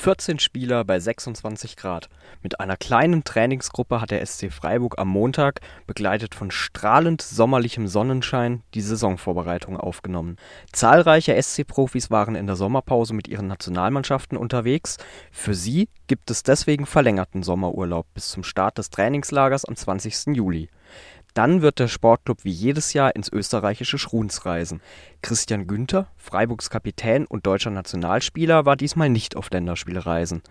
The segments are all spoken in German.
14 Spieler bei 26 Grad. Mit einer kleinen Trainingsgruppe hat der SC Freiburg am Montag, begleitet von strahlend sommerlichem Sonnenschein, die Saisonvorbereitung aufgenommen. Zahlreiche SC-Profis waren in der Sommerpause mit ihren Nationalmannschaften unterwegs. Für sie gibt es deswegen verlängerten Sommerurlaub bis zum Start des Trainingslagers am 20. Juli. Dann wird der Sportclub wie jedes Jahr ins österreichische Schruns reisen. Christian Günther, Freiburgs Kapitän und deutscher Nationalspieler, war diesmal nicht auf Länderspielreisen.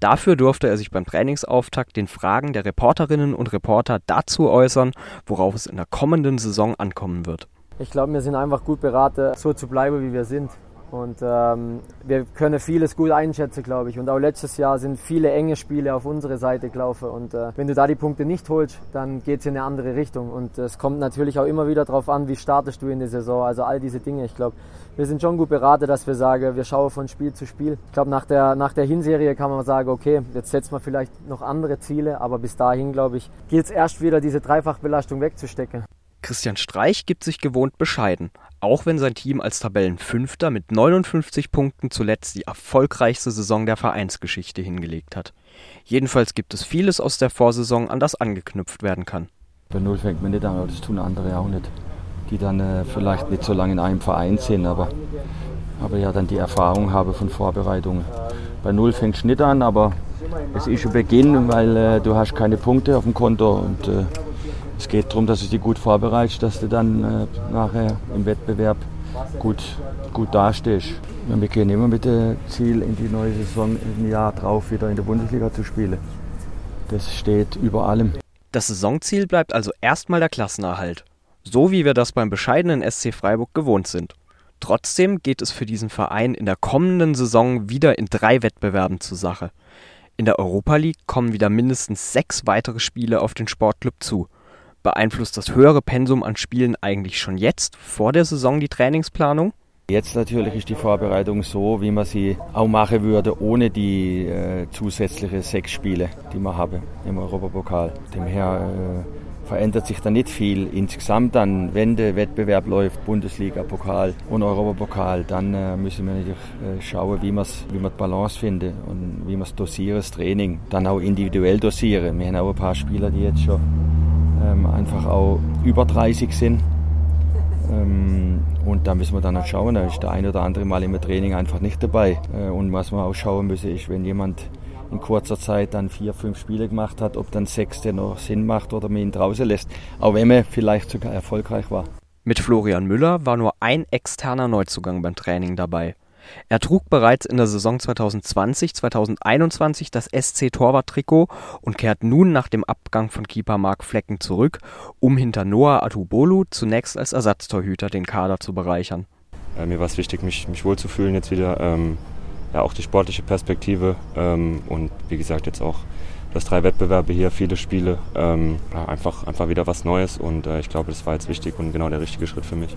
Dafür durfte er sich beim Trainingsauftakt den Fragen der Reporterinnen und Reporter dazu äußern, worauf es in der kommenden Saison ankommen wird. Ich glaube, wir sind einfach gut beraten, so zu bleiben, wie wir sind. Und ähm, wir können vieles gut einschätzen, glaube ich. Und auch letztes Jahr sind viele enge Spiele auf unsere Seite gelaufen. Und äh, wenn du da die Punkte nicht holst, dann geht es in eine andere Richtung. Und es kommt natürlich auch immer wieder darauf an, wie startest du in der Saison. Also all diese Dinge. Ich glaube, wir sind schon gut beraten, dass wir sagen, wir schauen von Spiel zu Spiel. Ich glaube, nach der, nach der Hinserie kann man sagen, okay, jetzt setzt man vielleicht noch andere Ziele. Aber bis dahin, glaube ich, gilt es erst wieder, diese Dreifachbelastung wegzustecken. Christian Streich gibt sich gewohnt bescheiden, auch wenn sein Team als Tabellenfünfter mit 59 Punkten zuletzt die erfolgreichste Saison der Vereinsgeschichte hingelegt hat. Jedenfalls gibt es vieles aus der Vorsaison, an das angeknüpft werden kann. Bei Null fängt man nicht an, aber das tun andere auch nicht, die dann äh, vielleicht nicht so lange in einem Verein sind, aber, aber ja dann die Erfahrung haben von Vorbereitungen. Bei Null fängt es nicht an, aber es ist ein Beginn, weil äh, du hast keine Punkte auf dem Konto und äh, es geht darum, dass du dich gut vorbereitest, dass du dann äh, nachher im Wettbewerb gut, gut dastehst. Wir gehen immer mit dem Ziel, in die neue Saison im Jahr drauf wieder in der Bundesliga zu spielen. Das steht über allem. Das Saisonziel bleibt also erstmal der Klassenerhalt. So wie wir das beim bescheidenen SC Freiburg gewohnt sind. Trotzdem geht es für diesen Verein in der kommenden Saison wieder in drei Wettbewerben zur Sache. In der Europa League kommen wieder mindestens sechs weitere Spiele auf den Sportclub zu. Beeinflusst das höhere Pensum an Spielen eigentlich schon jetzt, vor der Saison, die Trainingsplanung? Jetzt natürlich ist die Vorbereitung so, wie man sie auch machen würde, ohne die äh, zusätzlichen sechs Spiele, die wir haben im Europapokal. Demher äh, verändert sich da nicht viel. Insgesamt dann, wenn der Wettbewerb läuft, Bundesliga, Pokal und Europapokal, dann äh, müssen wir natürlich äh, schauen, wie, wie wir die Balance finden und wie wir es dosieren, das Training. Dann auch individuell dosieren. Wir haben auch ein paar Spieler, die jetzt schon ähm, einfach auch über 30 sind. Ähm, und da müssen wir dann halt schauen, da ist der ein oder andere Mal im Training einfach nicht dabei. Äh, und was wir auch schauen müssen, ist, wenn jemand in kurzer Zeit dann vier, fünf Spiele gemacht hat, ob dann sechste noch Sinn macht oder man ihn draußen lässt. Auch wenn man vielleicht sogar erfolgreich war. Mit Florian Müller war nur ein externer Neuzugang beim Training dabei. Er trug bereits in der Saison 2020/2021 das SC-Torwarttrikot und kehrt nun nach dem Abgang von Keeper Marc Flecken zurück, um hinter Noah Atubolu zunächst als Ersatztorhüter den Kader zu bereichern. Äh, mir war es wichtig, mich, mich wohlzufühlen jetzt wieder. Ähm, ja, auch die sportliche Perspektive ähm, und wie gesagt jetzt auch das drei Wettbewerbe hier, viele Spiele, ähm, einfach, einfach wieder was Neues und äh, ich glaube, das war jetzt wichtig und genau der richtige Schritt für mich.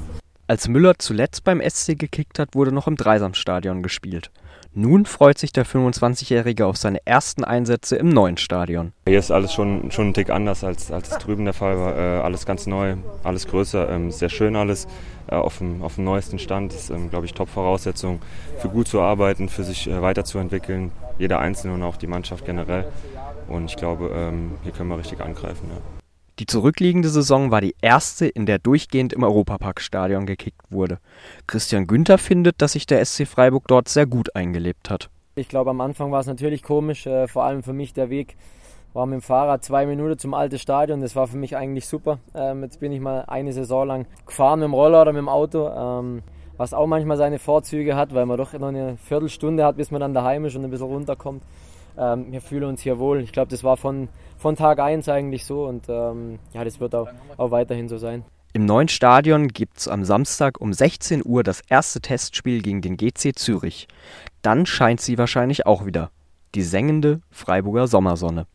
Als Müller zuletzt beim SC gekickt hat, wurde noch im Dreisamstadion gespielt. Nun freut sich der 25-Jährige auf seine ersten Einsätze im neuen Stadion. Hier ist alles schon, schon ein Tick anders, als, als es drüben der Fall war. Äh, alles ganz neu, alles größer, ähm, sehr schön alles, äh, auf, dem, auf dem neuesten Stand. Ist, ähm, glaube ich, Top-Voraussetzung für gut zu arbeiten, für sich äh, weiterzuentwickeln. Jeder Einzelne und auch die Mannschaft generell. Und ich glaube, ähm, hier können wir richtig angreifen. Ja. Die zurückliegende Saison war die erste, in der durchgehend im Europaparkstadion gekickt wurde. Christian Günther findet, dass sich der SC Freiburg dort sehr gut eingelebt hat. Ich glaube, am Anfang war es natürlich komisch, äh, vor allem für mich der Weg war mit dem Fahrrad zwei Minuten zum alten Stadion. Das war für mich eigentlich super. Ähm, jetzt bin ich mal eine Saison lang gefahren mit dem Roller oder mit dem Auto, ähm, was auch manchmal seine Vorzüge hat, weil man doch noch eine Viertelstunde hat, bis man dann daheim ist und ein bisschen runterkommt ähm, wir fühlen uns hier wohl. Ich glaube, das war von, von Tag 1 eigentlich so und ähm, ja, das wird auch, auch weiterhin so sein. Im neuen Stadion gibt es am Samstag um 16 Uhr das erste Testspiel gegen den GC Zürich. Dann scheint sie wahrscheinlich auch wieder. Die sengende Freiburger Sommersonne.